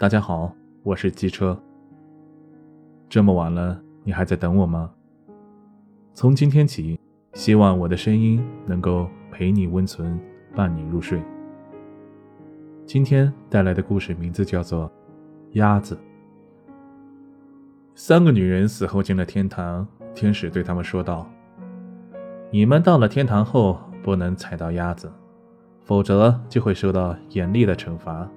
大家好，我是机车。这么晚了，你还在等我吗？从今天起，希望我的声音能够陪你温存，伴你入睡。今天带来的故事名字叫做《鸭子》。三个女人死后进了天堂，天使对他们说道：“你们到了天堂后，不能踩到鸭子，否则就会受到严厉的惩罚。”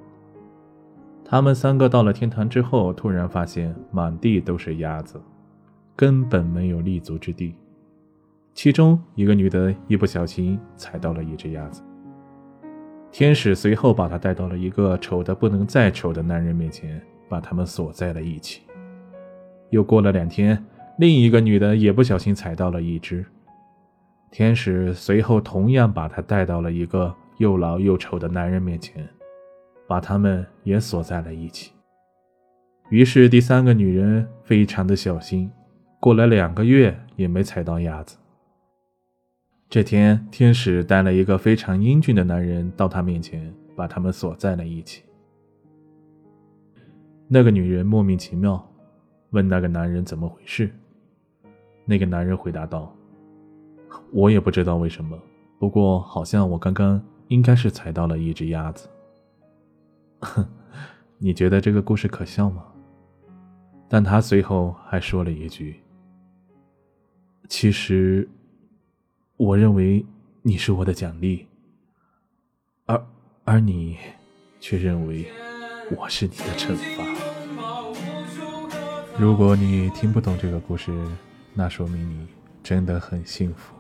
他们三个到了天堂之后，突然发现满地都是鸭子，根本没有立足之地。其中一个女的一不小心踩到了一只鸭子，天使随后把她带到了一个丑的不能再丑的男人面前，把他们锁在了一起。又过了两天，另一个女的也不小心踩到了一只，天使随后同样把她带到了一个又老又丑的男人面前。把他们也锁在了一起。于是第三个女人非常的小心，过了两个月也没踩到鸭子。这天，天使带了一个非常英俊的男人到他面前，把他们锁在了一起。那个女人莫名其妙，问那个男人怎么回事。那个男人回答道：“我也不知道为什么，不过好像我刚刚应该是踩到了一只鸭子。”哼，你觉得这个故事可笑吗？但他随后还说了一句：“其实，我认为你是我的奖励，而而你却认为我是你的惩罚。如果你听不懂这个故事，那说明你真的很幸福。”